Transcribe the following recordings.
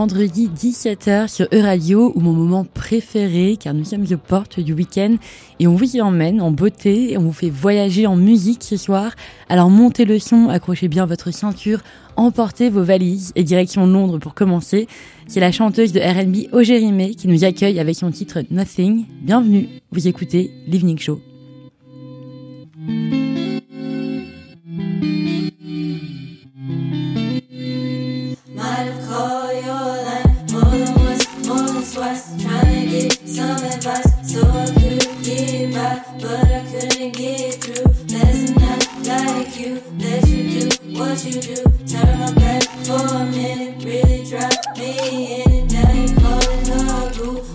vendredi 17h sur E-Radio ou mon moment préféré car nous sommes aux portes du week-end et on vous y emmène en beauté on vous fait voyager en musique ce soir. Alors montez le son, accrochez bien votre ceinture, emportez vos valises et direction Londres pour commencer. C'est la chanteuse de R&B Ogérimé qui nous accueille avec son titre Nothing. Bienvenue, vous écoutez l'Evening Show. You do. Turn my back for a minute, really drop me in. Now you calling her boo.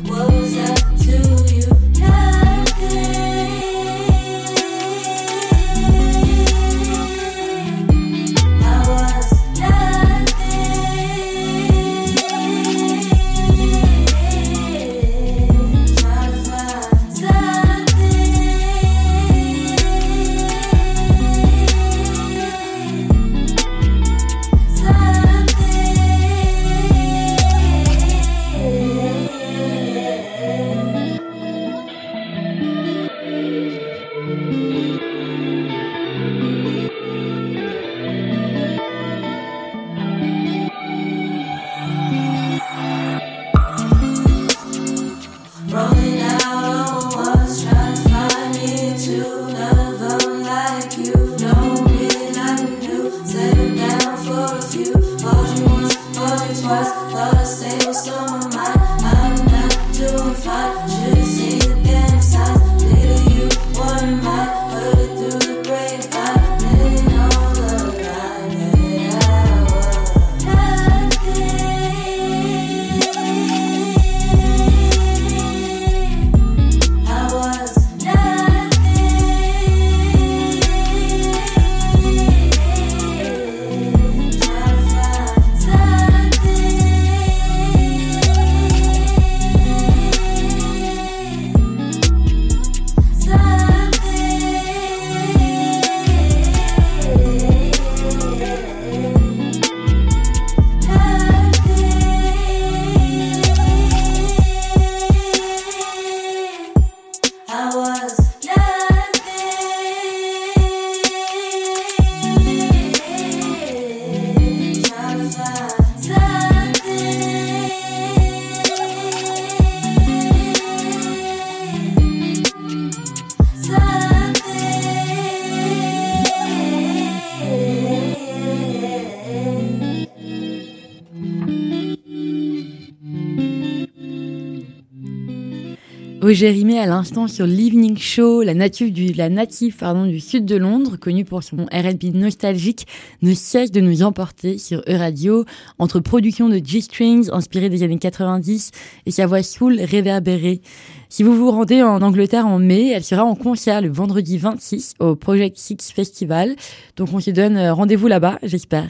Jérémy à l'instant sur l'Evening Show, la native du, la native, pardon, du sud de Londres, connue pour son R&B nostalgique, ne cesse de nous emporter sur E-Radio, entre production de G-Strings inspirée des années 90 et sa voix soul réverbérée. Si vous vous rendez en Angleterre en mai, elle sera en concert le vendredi 26 au Project Six Festival. Donc on se donne euh, rendez-vous là-bas, j'espère.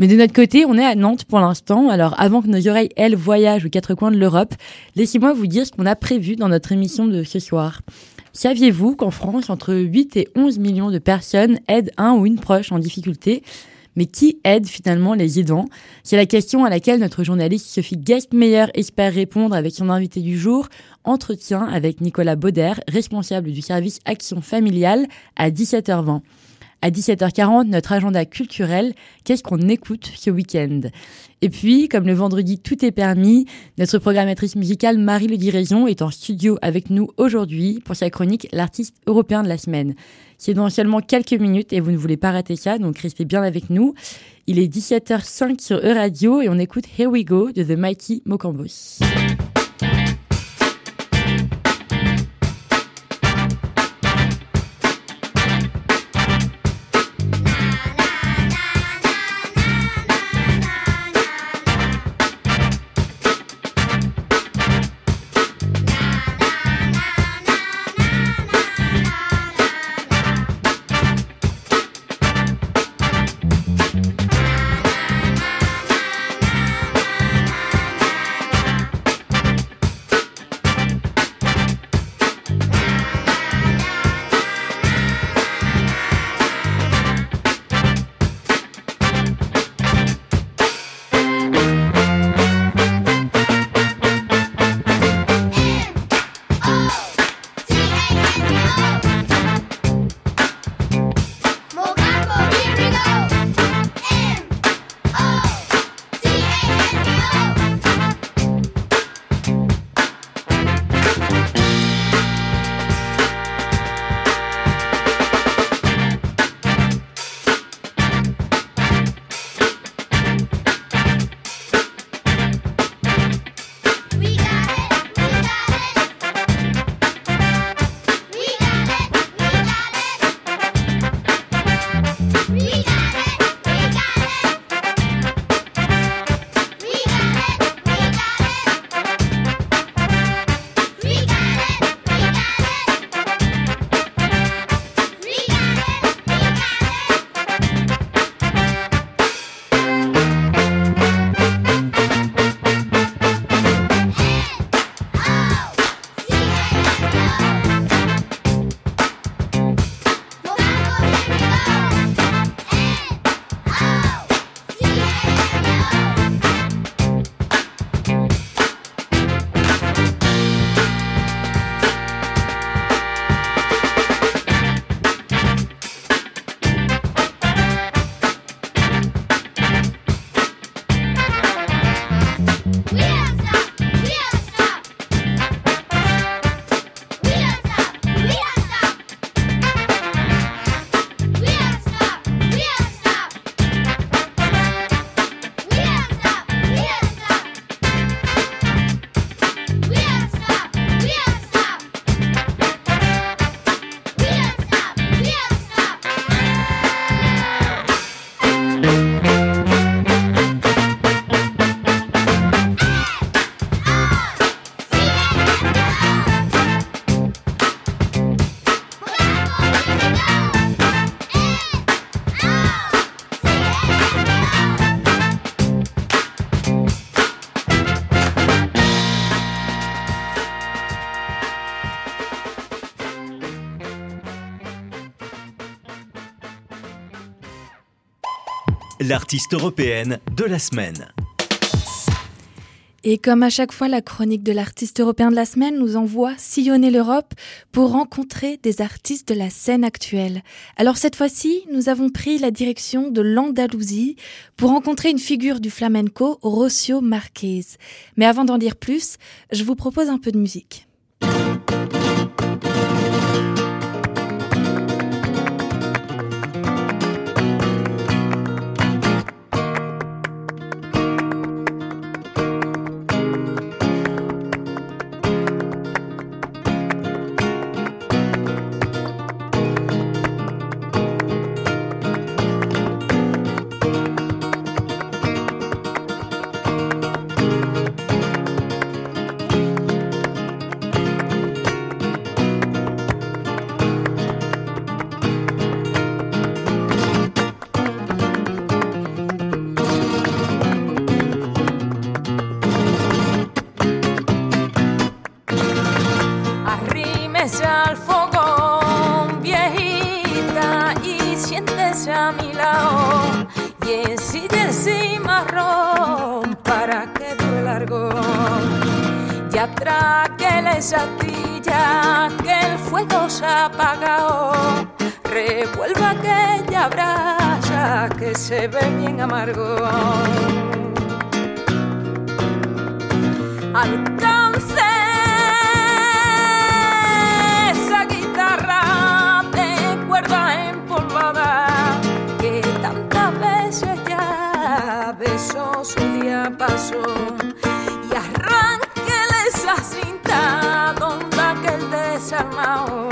Mais de notre côté, on est à Nantes pour l'instant. Alors avant que nos oreilles, elles, voyagent aux quatre coins de l'Europe, laissez-moi vous dire ce qu'on a prévu dans notre émission de ce soir. Saviez-vous qu'en France, entre 8 et 11 millions de personnes aident un ou une proche en difficulté? Mais qui aide finalement les aidants? C'est la question à laquelle notre journaliste Sophie Guestmeyer espère répondre avec son invité du jour, entretien avec Nicolas Bauder, responsable du service Action familiale à 17h20. À 17h40, notre agenda culturel, qu'est-ce qu'on écoute ce week-end? Et puis, comme le vendredi tout est permis, notre programmatrice musicale Marie Le Diraison est en studio avec nous aujourd'hui pour sa chronique L'artiste européen de la semaine. C'est dans seulement quelques minutes et vous ne voulez pas rater ça, donc restez bien avec nous. Il est 17h05 sur E-Radio et on écoute Here We Go de The Mighty Mokambos. Thank you. L'artiste européenne de la semaine. Et comme à chaque fois, la chronique de l'artiste européen de la semaine nous envoie sillonner l'Europe pour rencontrer des artistes de la scène actuelle. Alors cette fois-ci, nous avons pris la direction de l'Andalousie pour rencontrer une figure du flamenco, Rocio Marquez. Mais avant d'en dire plus, je vous propose un peu de musique. Mi lado. Y ensille el cimarrón para que dure largo. Y atraque esa astilla que el fuego se ha apagado. Revuelva aquella brasa que se ve bien amargo. Alcance esa guitarra de cuerda empolvada ya besó su diapasón y arránquele esa cinta donde aquel desarmado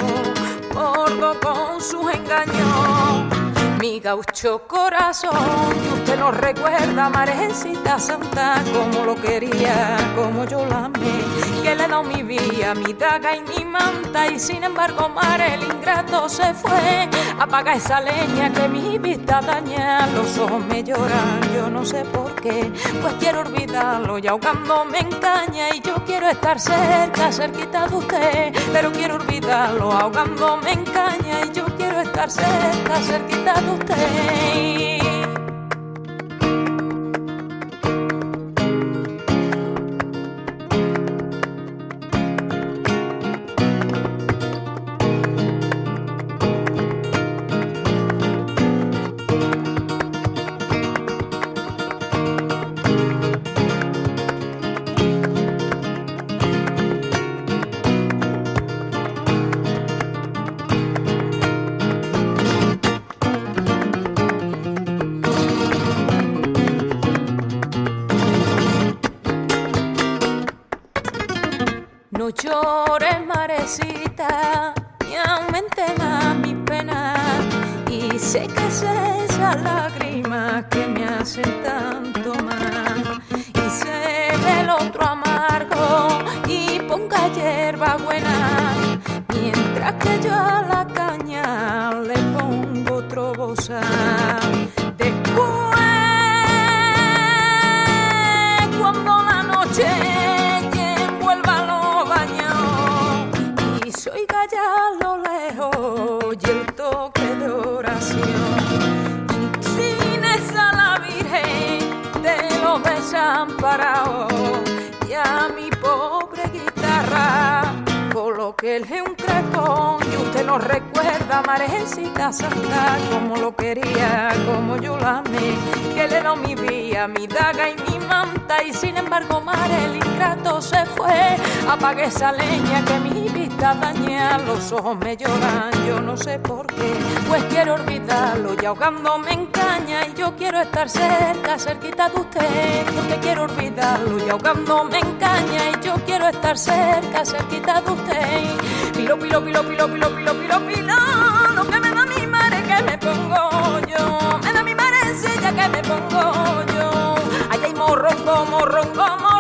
bordo con sus engaños mi gaucho corazón, y usted no recuerda, Marecita Santa, como lo quería, como yo la amé, que le da mi vida, mi daga y mi manta, y sin embargo, mar el ingrato se fue, apaga esa leña que mi vista daña, los ojos me lloran, yo no sé por qué, pues quiero olvidarlo, y ahogándome en caña, y yo quiero estar cerca, cerquita de usted, pero quiero olvidarlo, ahogándome en caña, y yo quiero estar cerca, cerquita de não tem. see coloquéle un crepón y usted no recuerda, Marecita Santa, como lo quería, como yo la amé, que le mi vida, mi daga y mi manta, y sin embargo, mar el ingrato se fue. Apague esa leña que mi vista daña, los ojos me lloran, yo no sé por qué, pues quiero olvidarlo y ahogándome en caña, y yo quiero estar cerca, cerquita de usted, porque quiero olvidarlo y ahogándome en caña, y yo quiero estar cerca, cerquita de usted. Pilo, pilo, pilo, pilo, pilo, pilo, pilo, pilo, lo que me da mi madre que me pongo yo, me da mi marecilla que me pongo yo. Ay, ay, morrongo, morrongo, morrongo,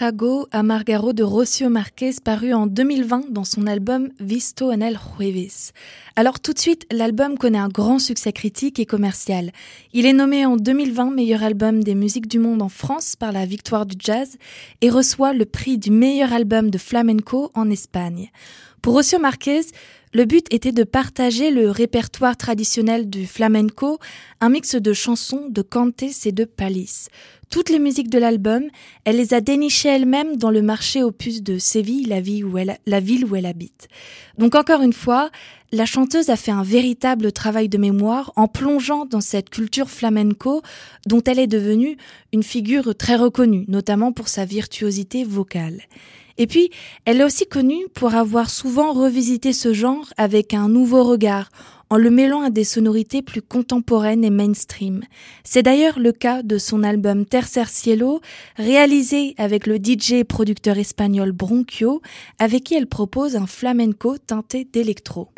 Trago Amargaro de Rocio Marquez paru en 2020 dans son album Visto en el Jueves. Alors tout de suite, l'album connaît un grand succès critique et commercial. Il est nommé en 2020 meilleur album des musiques du monde en France par la Victoire du Jazz et reçoit le prix du meilleur album de flamenco en Espagne. Pour Rocio Marquez, le but était de partager le répertoire traditionnel du flamenco, un mix de chansons, de cantes et de palis. Toutes les musiques de l'album, elle les a dénichées elle-même dans le marché opus de Séville, la ville, où elle, la ville où elle habite. Donc encore une fois, la chanteuse a fait un véritable travail de mémoire en plongeant dans cette culture flamenco dont elle est devenue une figure très reconnue, notamment pour sa virtuosité vocale. Et puis, elle est aussi connue pour avoir souvent revisité ce genre avec un nouveau regard, en le mêlant à des sonorités plus contemporaines et mainstream. C'est d'ailleurs le cas de son album Tercer Cielo, réalisé avec le DJ et producteur espagnol Bronchio, avec qui elle propose un flamenco teinté d'électro.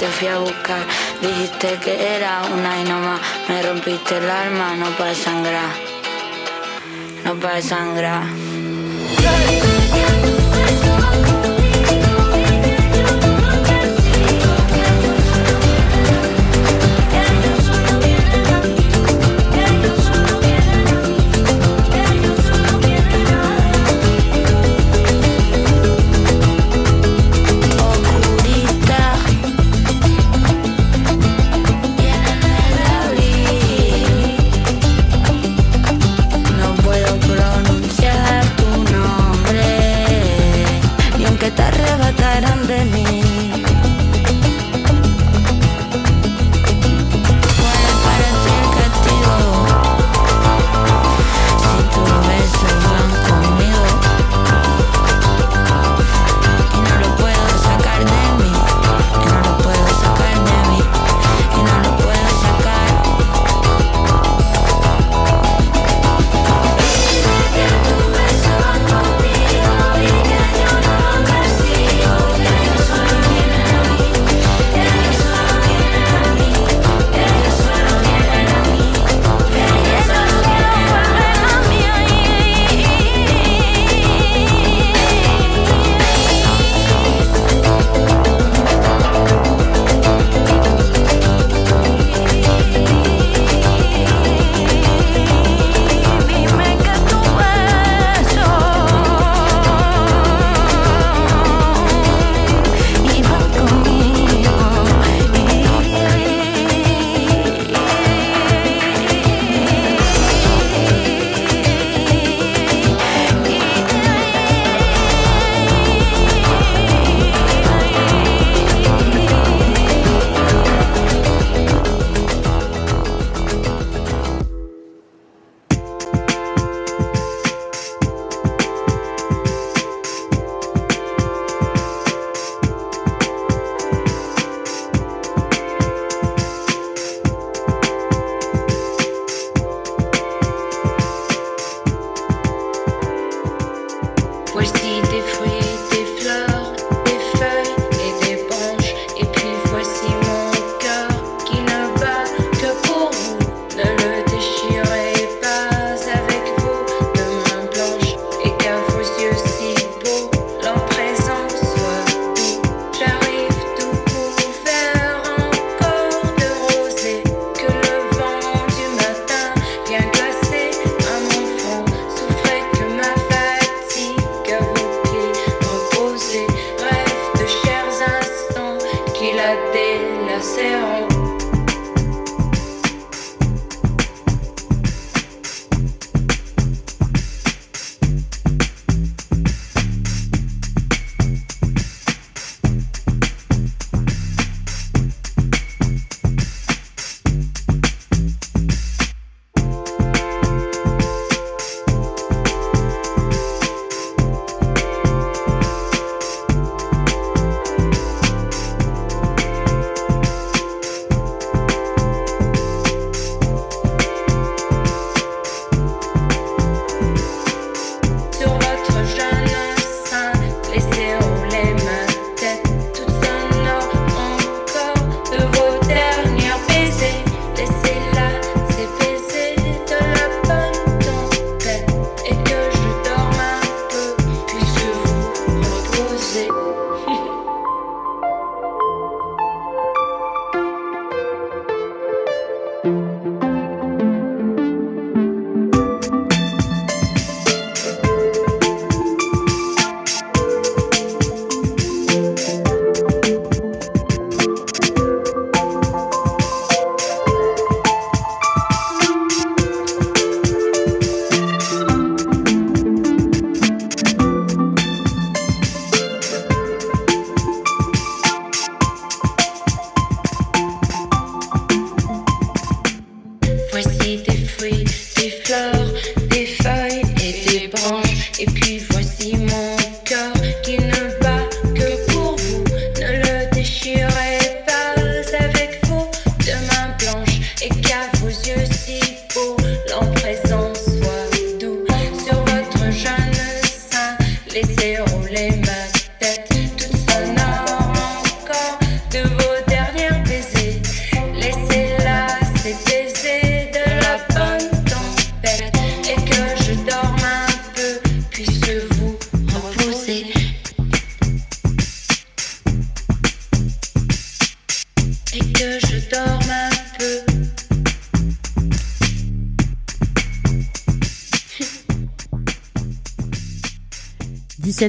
Te fui a buscar. Dijiste que era una y no más, me rompiste el alma, no para sangrar, no para sangrar.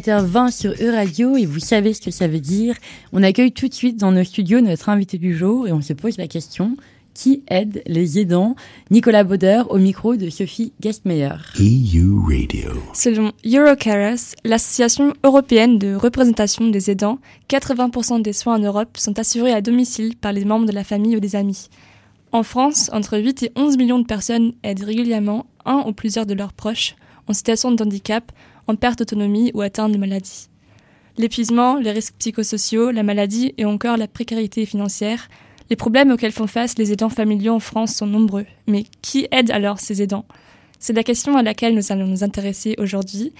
17h20 sur E-Radio et vous savez ce que ça veut dire. On accueille tout de suite dans nos studios notre invité du jour et on se pose la question qui aide les aidants? Nicolas Bauder au micro de Sophie Gastmeyer. EU Radio. Selon Eurocares, l'association européenne de représentation des aidants, 80% des soins en Europe sont assurés à domicile par les membres de la famille ou des amis. En France, entre 8 et 11 millions de personnes aident régulièrement un ou plusieurs de leurs proches en situation de handicap, en perte d'autonomie ou atteinte de maladie. L'épuisement, les risques psychosociaux, la maladie et encore la précarité financière, les problèmes auxquels font face les aidants familiaux en France sont nombreux. Mais qui aide alors ces aidants? C'est la question à laquelle nous allons nous intéresser aujourd'hui.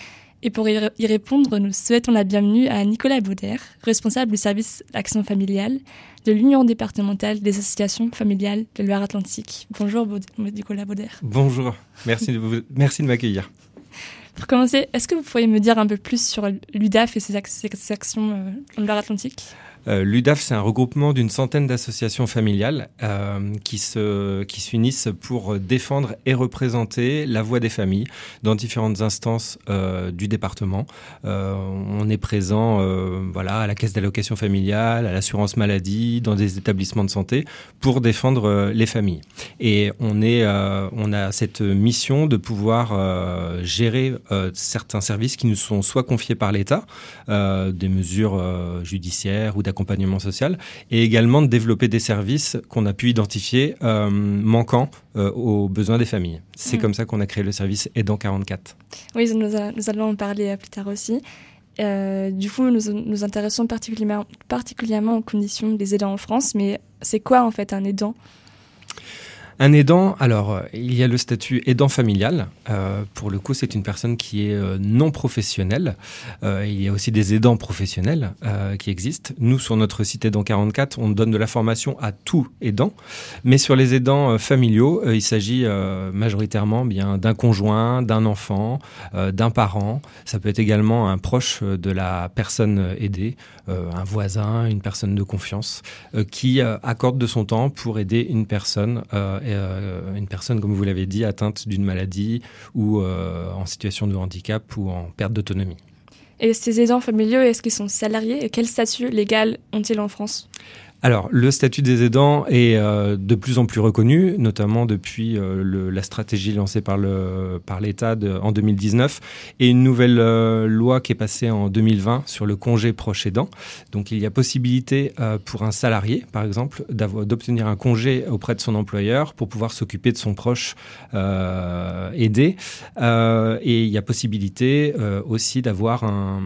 Et pour y répondre, nous souhaitons la bienvenue à Nicolas Bauder, responsable du service Action familiale de l'Union départementale des associations familiales de Loire-Atlantique. Bonjour Nicolas Bauder. Bonjour, merci de m'accueillir. Pour commencer, est-ce que vous pourriez me dire un peu plus sur l'UDAF et ses, ac- ses actions euh, en Loire-Atlantique Euh, L'UDAF, c'est un regroupement d'une centaine d'associations familiales euh, qui qui s'unissent pour défendre et représenter la voix des familles dans différentes instances euh, du département. On est présent, voilà, à la caisse d'allocation familiale, à l'assurance maladie, dans des établissements de santé pour défendre les familles. Et on est, a cette mission de pouvoir gérer certains services qui nous sont soit confiés par l'État, des mesures judiciaires ou d'accompagnement social, et également de développer des services qu'on a pu identifier euh, manquants euh, aux besoins des familles. C'est Mm. comme ça qu'on a créé le service Aidant 44. Oui, nous, a- nous allons en parler euh, plus tard aussi. Euh, du coup, nous nous intéressons particulièrement, particulièrement aux conditions des aidants en France, mais c'est quoi en fait un aidant? Un aidant, alors euh, il y a le statut aidant familial. Euh, pour le coup, c'est une personne qui est euh, non professionnelle. Il y a aussi des aidants professionnels qui existent. Nous, sur notre site Aidant 44, on donne de la formation à tout aidant. Mais sur les aidants familiaux, il s'agit majoritairement bien d'un conjoint, d'un enfant, d'un parent. Ça peut être également un proche de la personne aidée, un voisin, une personne de confiance qui accorde de son temps pour aider une personne, euh, une personne comme vous l'avez dit, atteinte d'une maladie ou euh, en situation de handicap ou en perte d'autonomie. Et ces aidants familiaux, est-ce qu'ils sont salariés? Et quel statut légal ont-ils en France? Alors, le statut des aidants est euh, de plus en plus reconnu, notamment depuis euh, la stratégie lancée par l'État en 2019 et une nouvelle euh, loi qui est passée en 2020 sur le congé proche aidant. Donc, il y a possibilité pour un salarié, par exemple, d'obtenir un congé auprès de son employeur pour pouvoir s'occuper de son proche aidé. Et il y a possibilité aussi d'avoir un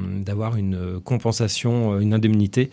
une compensation, une indemnité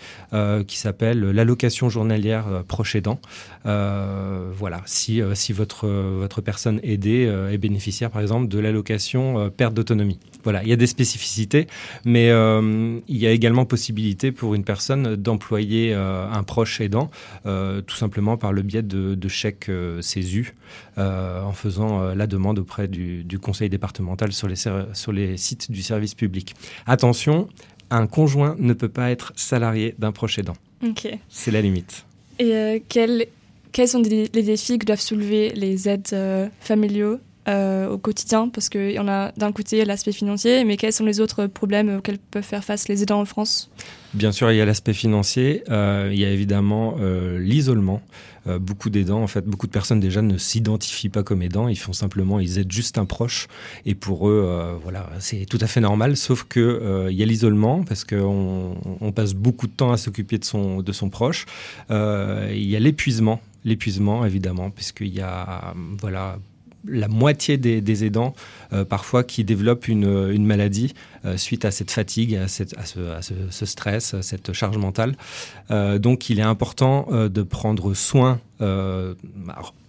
qui s'appelle l'allocation journalière euh, proche aidant. Euh, voilà, si, euh, si votre, votre personne aidée est bénéficiaire, par exemple, de l'allocation perte d'autonomie. Voilà, il y a des spécificités, mais il y a également possibilité pour une personne d'employer un proche aidant, tout simplement par le biais de, chèques CESU, en faisant la demande auprès du, du conseil départemental sur les, sur les sites du service public. Attention, un conjoint ne peut pas être salarié d'un proche aidant. Ok. C'est la limite. Et euh, quels, quels sont les défis que doivent soulever les aides euh, familiaux euh, au quotidien? Parce qu'il y en a d'un côté l'aspect financier, mais quels sont les autres problèmes auxquels peuvent faire face les aidants en France? Bien sûr, il y a l'aspect financier, euh, il y a évidemment euh, l'isolement. Euh, beaucoup d'aidants, en fait, beaucoup de personnes déjà ne s'identifient pas comme aidants, ils font simplement, ils aident juste un proche, et pour eux, euh, voilà, c'est tout à fait normal. Sauf que euh, il y a l'isolement parce qu'on on passe beaucoup de temps à s'occuper de son de son proche. Il y a l'épuisement, l'épuisement évidemment, puisqu'il y a voilà la moitié des, aidants euh, parfois qui développent une, maladie euh, suite à cette fatigue, à, ce, stress, à cette charge mentale. Euh, donc il est important de prendre soin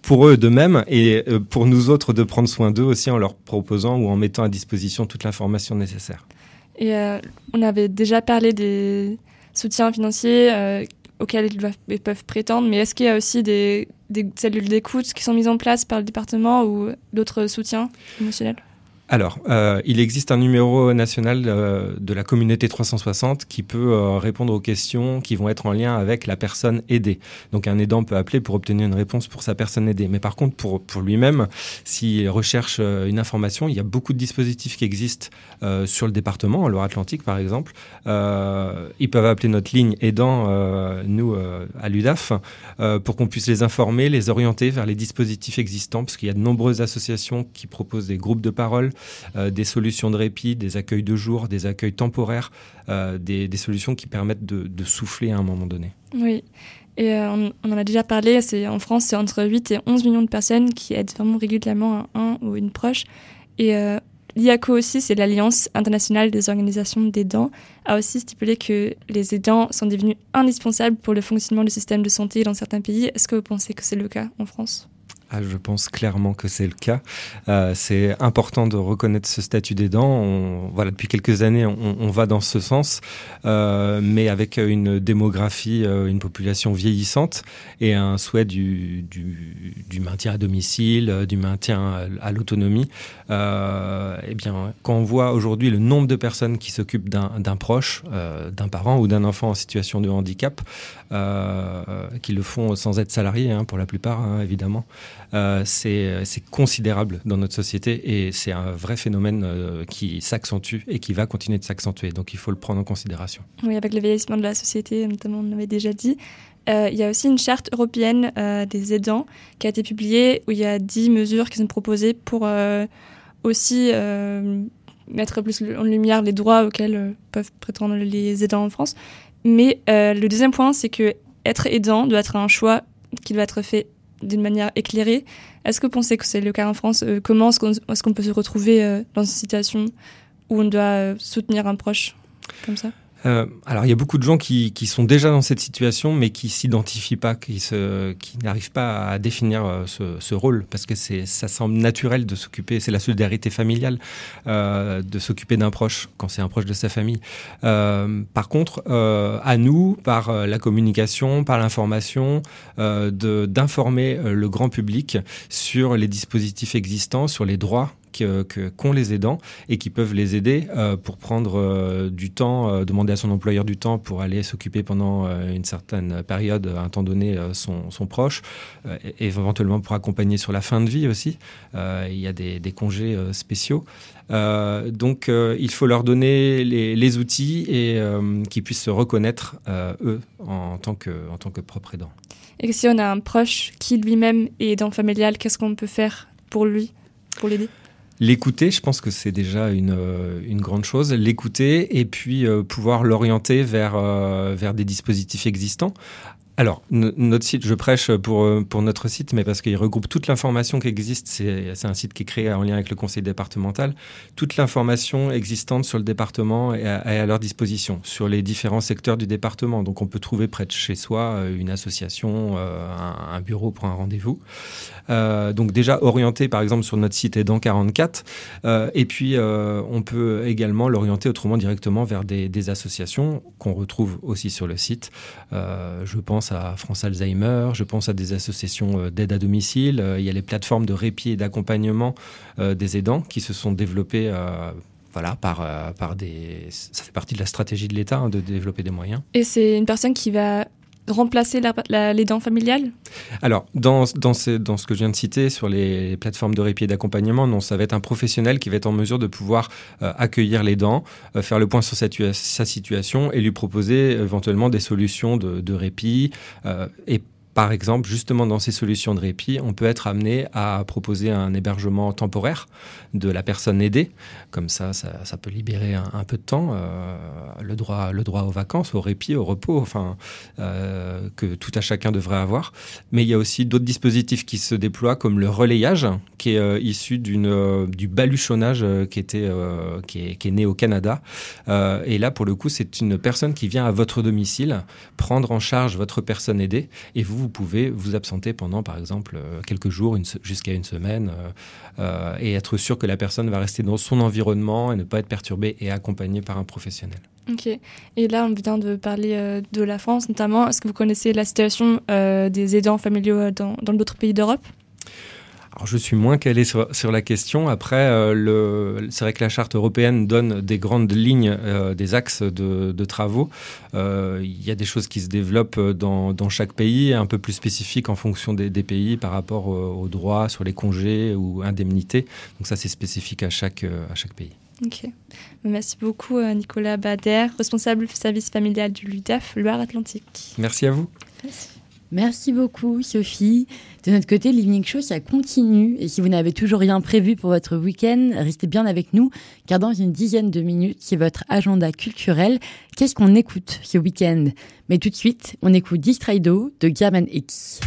pour eux de même et pour nous autres de prendre soin d'eux aussi en leur proposant ou en mettant à disposition toute l'information nécessaire. Et on avait déjà parlé des soutiens financiers auxquels ils peuvent prétendre, mais est-ce qu'il y a aussi des, des cellules d'écoute qui sont mises en place par le département ou d'autres soutiens émotionnels? Alors, euh, il existe un numéro national euh, de la communauté 360 qui peut euh, répondre aux questions qui vont être en lien avec la personne aidée. Donc, un aidant peut appeler pour obtenir une réponse pour sa personne aidée. Mais par contre, pour, pour lui-même, s'il recherche une information, il y a beaucoup de dispositifs qui existent sur le département, en Loire-Atlantique par exemple. ils peuvent appeler notre ligne aidant, nous, à l'UDAF, pour qu'on puisse les informer, les orienter vers les dispositifs existants, parce qu'il y a de nombreuses associations qui proposent des groupes de parole euh, des solutions de répit, des accueils de jour, des accueils temporaires, euh, des, solutions qui permettent de, souffler à un moment donné. Oui. Et euh, on, en a déjà parlé, c'est en France, c'est entre 8 et 11 millions de personnes qui aident vraiment régulièrement un, ou une proche. Et l'IACO aussi, c'est l'Alliance internationale des organisations d'aidants, a aussi stipulé que les aidants sont devenus indispensables pour le fonctionnement du système de santé dans certains pays. Est-ce que vous pensez que c'est le cas en France? Ah, je pense clairement que c'est le cas. Euh, c'est important de reconnaître ce statut d'aidant. On, voilà, depuis quelques années, on, va dans ce sens, euh, mais avec une démographie, euh, une population vieillissante et un souhait du, du, maintien à domicile, du maintien à, l'autonomie. eh bien, quand on voit aujourd'hui le nombre de personnes qui s'occupent d'un proche, d'un parent ou d'un enfant en situation de handicap, qui le font sans être salariés, hein, pour la plupart, hein, évidemment. Euh, c'est considérable dans notre société et c'est un vrai phénomène euh, qui s'accentue et qui va continuer de s'accentuer. Donc il faut le prendre en considération. Oui, avec le vieillissement de la société, notamment, on l'avait déjà dit. Euh, il y a aussi une charte européenne des aidants qui a été publiée où il y a 10 mesures qui sont proposées pour aussi mettre plus en lumière les droits auxquels peuvent prétendre les aidants en France. Mais le deuxième point, c'est que être aidant doit être un choix qui doit être fait d'une manière éclairée. Est-ce que vous pensez que c'est le cas en France? Euh, Comment est-ce qu'on peut se retrouver euh, dans une situation où on doit euh, soutenir un proche comme ça? Euh, alors, il y a beaucoup de gens qui, qui, sont déjà dans cette situation, mais qui s'identifient pas, qui, se, qui n'arrivent pas à définir euh, ce, ce, rôle, parce que c'est, ça semble naturel de s'occuper, c'est la solidarité familiale, euh, de s'occuper d'un proche quand c'est un proche de sa famille. Euh, par contre, euh, à nous, par la communication, par l'information, de, d'informer le grand public sur les dispositifs existants, sur les droits qu'ont les aidants et qui peuvent les aider euh, pour prendre euh, du temps, euh, demander à son employeur du temps pour aller s'occuper pendant une certaine période, un temps donné, son, son, proche, et éventuellement pour accompagner sur la fin de vie aussi. il y a des, des congés spéciaux. donc il faut leur donner les, les outils et qu'ils puissent se reconnaître, eux, en tant, que, en tant que propre aidant. Et si on a un proche qui lui-même est aidant familial, qu'est-ce qu'on peut faire pour lui, pour l'aider? L'écouter, je pense que c'est déjà une, euh, grande chose. L'écouter et puis euh, pouvoir l'orienter euh, vers des dispositifs existants. Alors, notre site, je prêche pour, euh, pour notre site, mais parce qu'il regroupe toute l'information qui existe. C'est un site qui est créé en lien avec le conseil départemental. Toute l'information existante sur le département est à, leur disposition, sur les différents secteurs du département. Donc, on peut trouver près de chez soi euh, une association, euh, un, bureau pour un rendez-vous. donc, déjà orienté, par exemple, sur notre site Aidant 44. et puis, on peut également l'orienter autrement directement vers des, des associations qu'on retrouve aussi sur le site. je pense à France Alzheimer, je pense à des associations euh, d'aide à domicile, euh, il y a les plateformes de répit et d'accompagnement euh, des aidants qui se sont développées voilà, par, par des. Ça fait partie de la stratégie de l'État hein, de développer des moyens. Et c'est une personne qui va remplacer les dents familiales? Alors, dans, dans, ce, dans ce que je viens de citer sur les plateformes de répit et d'accompagnement, non, ça va être un professionnel qui va être en mesure de pouvoir euh, accueillir les dents, euh, faire le point sur sa, situation et lui proposer éventuellement des solutions de, de répit euh, et par exemple, justement dans ces solutions de répit, on peut être amené à proposer un hébergement temporaire de la personne aidée. Comme ça, ça, peut libérer un, peu de temps, euh, le, droit, le droit aux vacances, au répit, au repos, enfin, euh, que tout à chacun devrait avoir. Mais il y a aussi d'autres dispositifs qui se déploient, comme le relayage, qui est euh, issu d'une, du baluchonnage qui, était, qui, est, qui est né au Canada. et là, pour le coup, c'est une personne qui vient à votre domicile prendre en charge votre personne aidée et vous vous pouvez vous absenter pendant, par exemple, euh, quelques jours, jusqu'à une semaine, euh, euh, et être sûr que la personne va rester dans son environnement et ne pas être perturbée et accompagnée par un professionnel. Ok. Et là, on vient de parler de la France, notamment. Est-ce que vous connaissez la situation des aidants familiaux dans d'autres pays d'Europe? Alors, je suis moins calé sur, sur la question. Après, euh, c'est vrai que la charte européenne donne des grandes lignes, euh, des axes de, de travaux. Euh, Il y a des choses qui se développent dans, dans chaque pays, un peu plus spécifiques en fonction des, des pays par rapport au- aux droits sur les congés ou indemnités. Donc ça, c'est spécifique à chaque, à chaque pays. Ok. Merci beaucoup, Nicolas Bader, responsable du service familial du LUDAF Loire-Atlantique. Merci à vous. Merci beaucoup, Sophie. De notre côté, l'Evening Show, ça continue. Et si vous n'avez toujours rien prévu pour votre week-end, restez bien avec nous, car dans une dizaine de minutes, c'est votre agenda culturel. Qu'est-ce qu'on écoute ce week-end? Mais tout de suite, on écoute Distraido de Gaman X.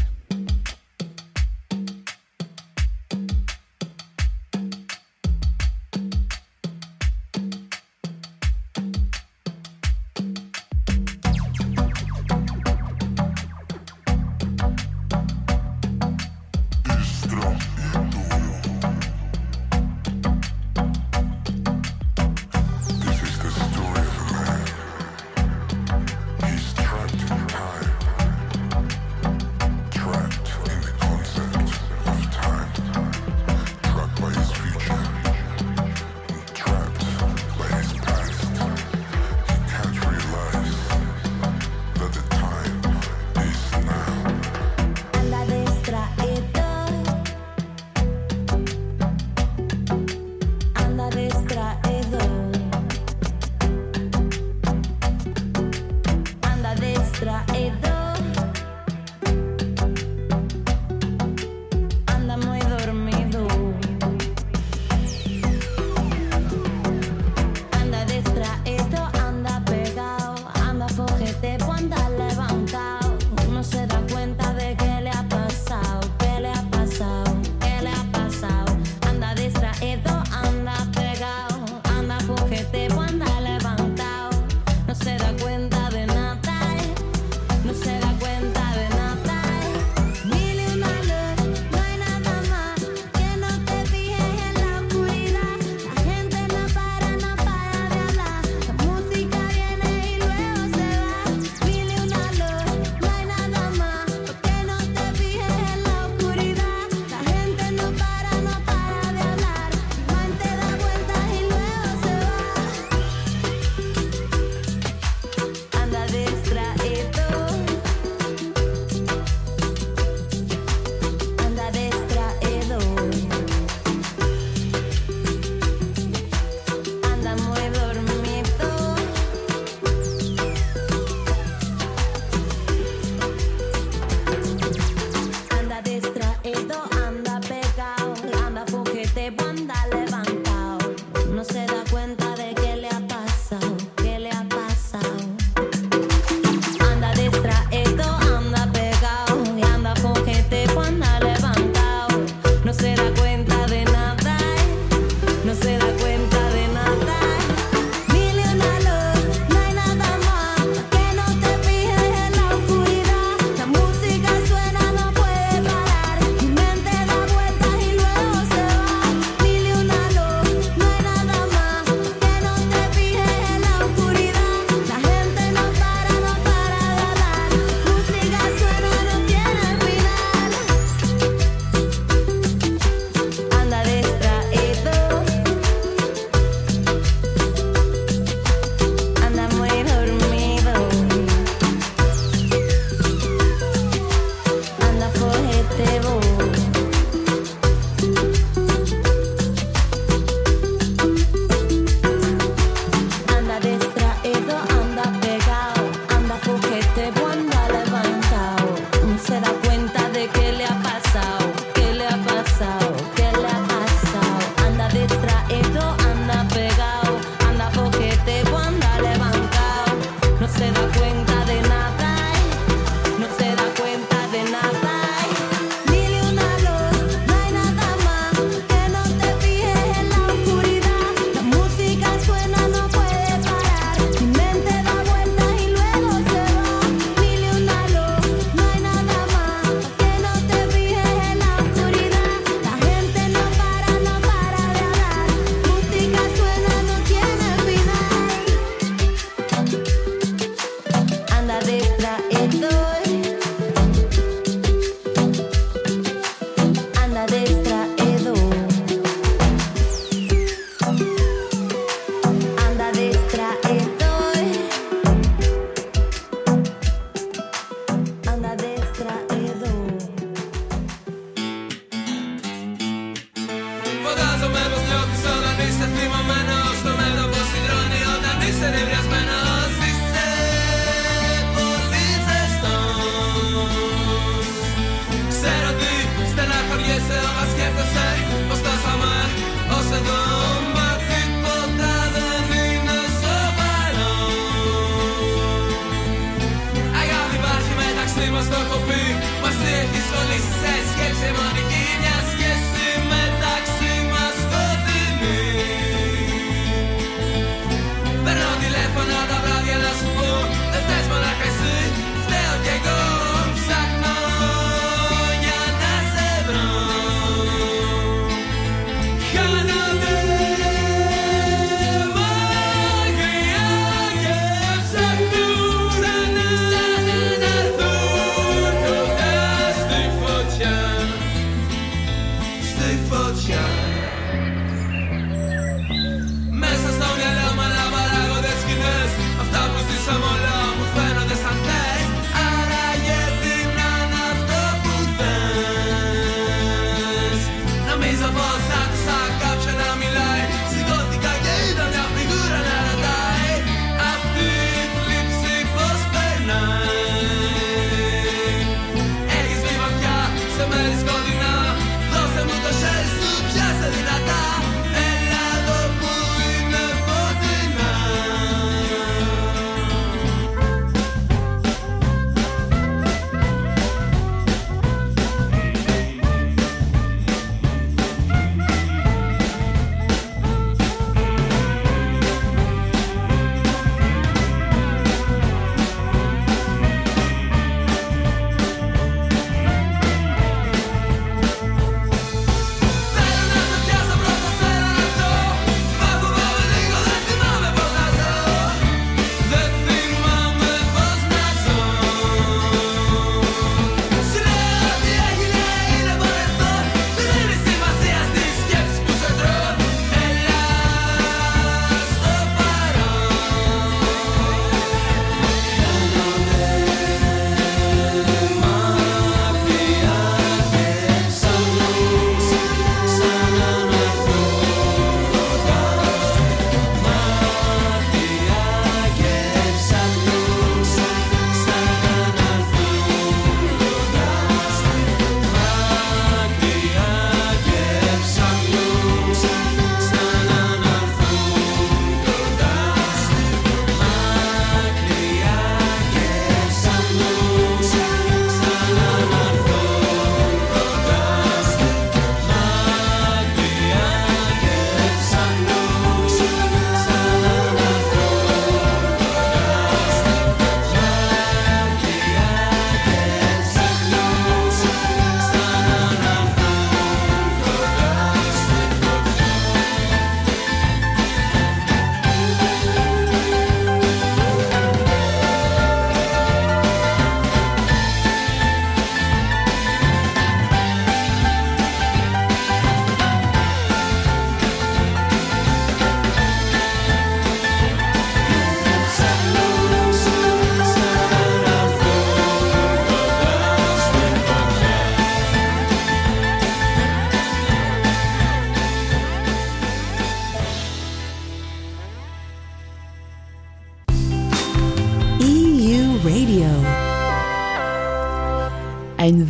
À une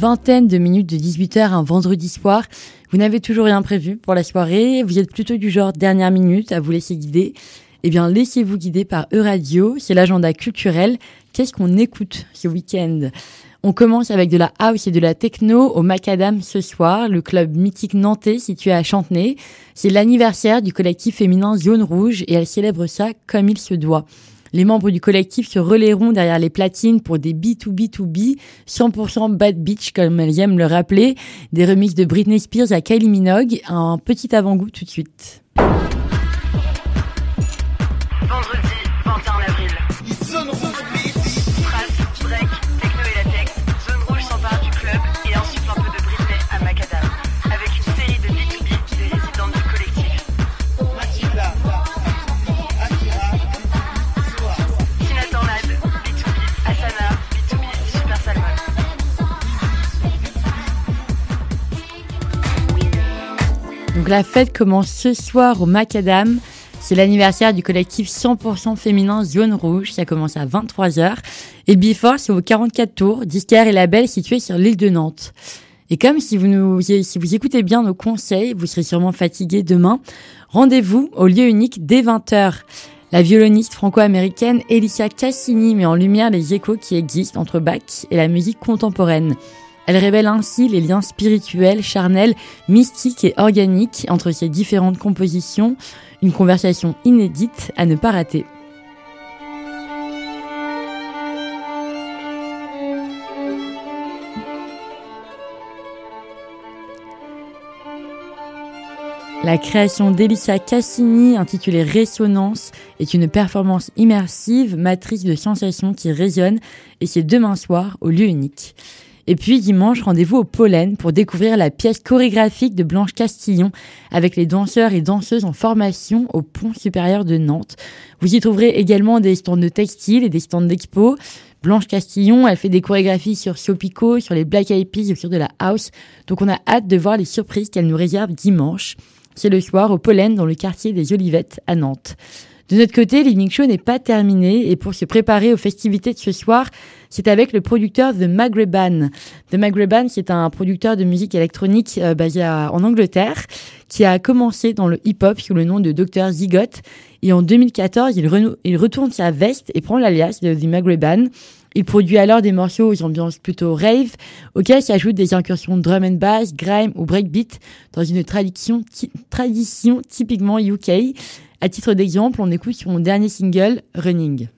vingtaine de minutes de 18h un vendredi soir, vous n'avez toujours rien prévu pour la soirée, vous êtes plutôt du genre dernière minute à vous laisser guider. Eh bien, laissez-vous guider par Euradio, c'est l'agenda culturel. Qu'est-ce qu'on écoute ce week-end? On commence avec de la house et de la techno au Macadam ce soir, le club mythique nantais situé à Chantenay. C'est l'anniversaire du collectif féminin Zone Rouge et elle célèbre ça comme il se doit. Les membres du collectif se relayeront derrière les platines pour des B2B2B, 100% bad bitch comme elles aiment le rappeler, des remixes de Britney Spears à Kylie Minogue, un petit avant-goût tout de suite. Vendredi 21 avril. Donc la fête commence ce soir au Macadam. C'est l'anniversaire du collectif 100% féminin Zone Rouge. Ça commence à 23h. Et Before, c'est au 44 tours, disquaire et label situé sur l'île de Nantes. Et comme si vous, écoutez bien nos conseils, vous serez sûrement fatigué demain. Rendez-vous au lieu unique dès 20h. La violoniste franco-américaine Elisha Cassini met en lumière les échos qui existent entre Bach et la musique contemporaine. Elle révèle ainsi les liens spirituels, charnels, mystiques et organiques entre ces différentes compositions, une conversation inédite à ne pas rater. La création d'Elisa Cassini, intitulée Résonance, est une performance immersive, matrice de sensations qui résonnent, et c'est demain soir au lieu unique. Et puis dimanche, rendez-vous au Pollen pour découvrir la pièce chorégraphique de Blanche Castillon avec les danseurs et danseuses en formation au pont supérieur de Nantes. Vous y trouverez également des stands de textile et des stands d'expo. Blanche Castillon, elle fait des chorégraphies sur Sopico, sur les Black Eyed Peas ou sur de la house. Donc on a hâte de voir les surprises qu'elle nous réserve dimanche. C'est le soir au Pollen dans le quartier des Olivettes à Nantes. De notre côté, l'Evening Show n'est pas terminé et pour se préparer aux festivités de ce soir, c'est avec le producteur The Maghreban. The Maghreban, c'est un producteur de musique électronique euh, basé en Angleterre qui a commencé dans le hip-hop sous le nom de Dr Zigot et en 2014, il, retourne sa veste et prend l'alias de The Maghreban il produit alors des morceaux aux ambiances plutôt rave, auxquels s'ajoutent des incursions drum and bass, grime ou breakbeat dans une tradition, tradition typiquement UK. À titre d'exemple, on écoute son dernier single, Running.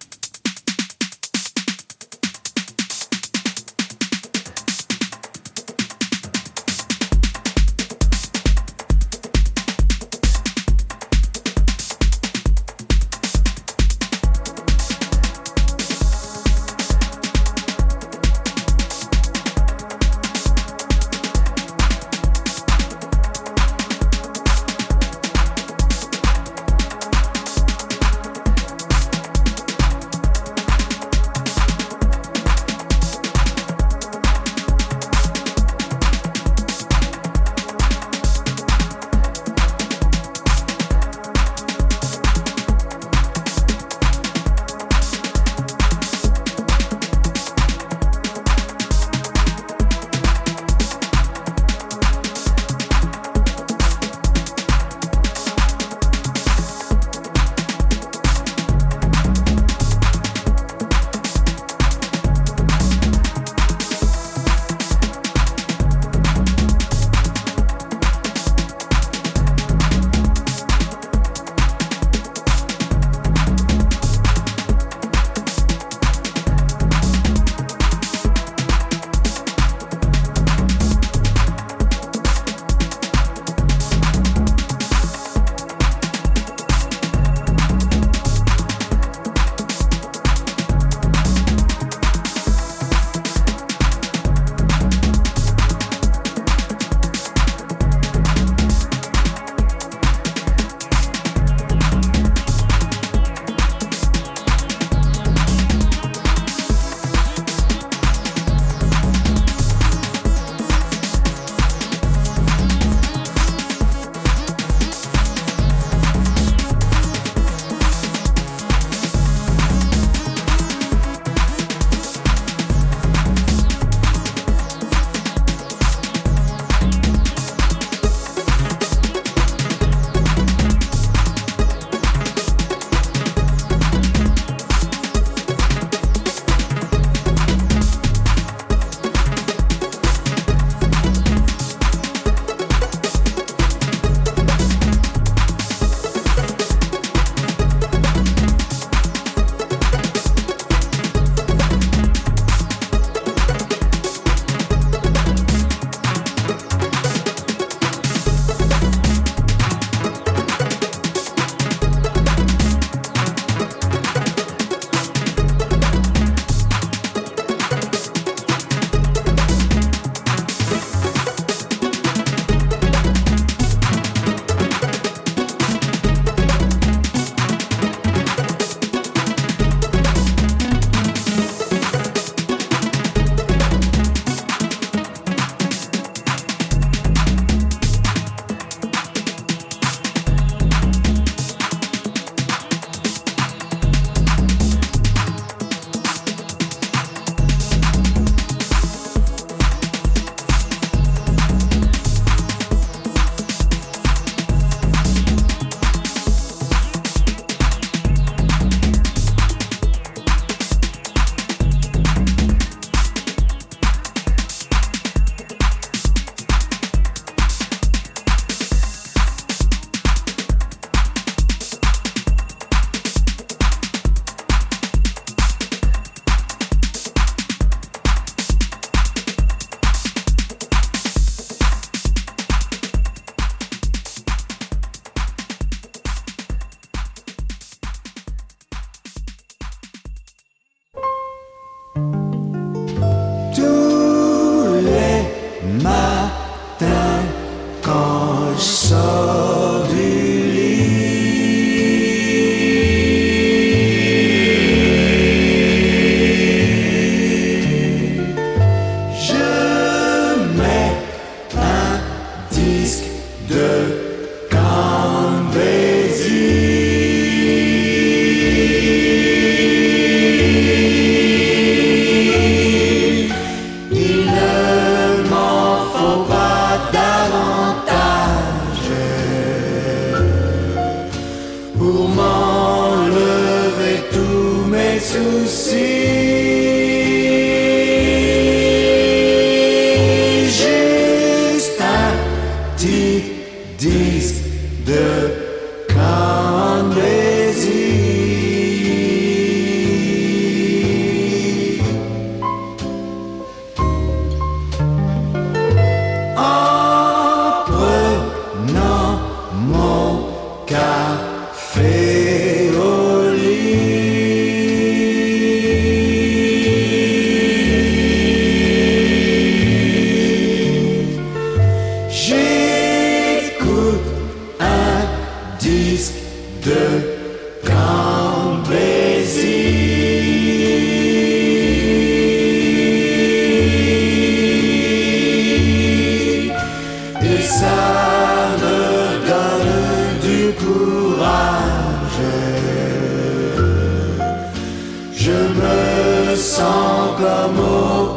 sans comme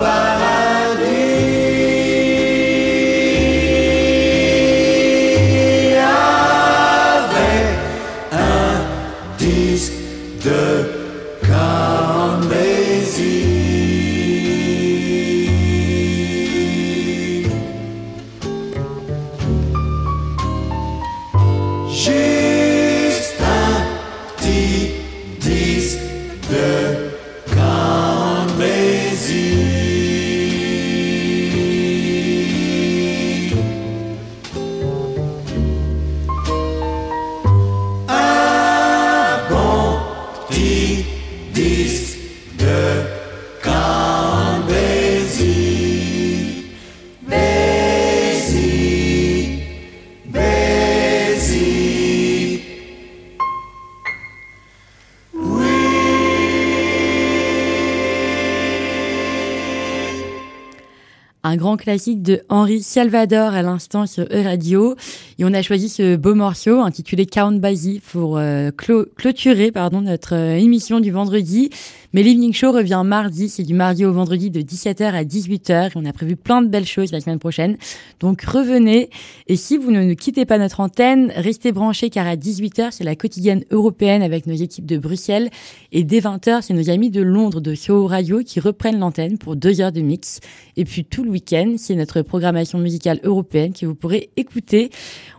classique de Henri Salvador à l'instant sur E-Radio. Et on a choisi ce beau morceau intitulé Count Basie pour euh, clôturer pardon, notre euh, émission du vendredi. Mais l'Evening Show revient mardi, c'est du mardi au vendredi de 17h à 18h. Et on a prévu plein de belles choses la semaine prochaine. Donc revenez. Et si vous ne, ne quittez pas notre antenne, restez branchés car à 18h, c'est la quotidienne européenne avec nos équipes de Bruxelles. Et dès 20h, c'est nos amis de Londres de Soho Radio qui reprennent l'antenne pour deux heures de mix. Et puis tout le week-end, c'est notre programmation musicale européenne que vous pourrez écouter.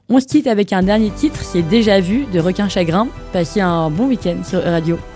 On se quitte avec un dernier titre, c'est Déjà vu de Requin Chagrin. Passez un bon week-end sur E Radio.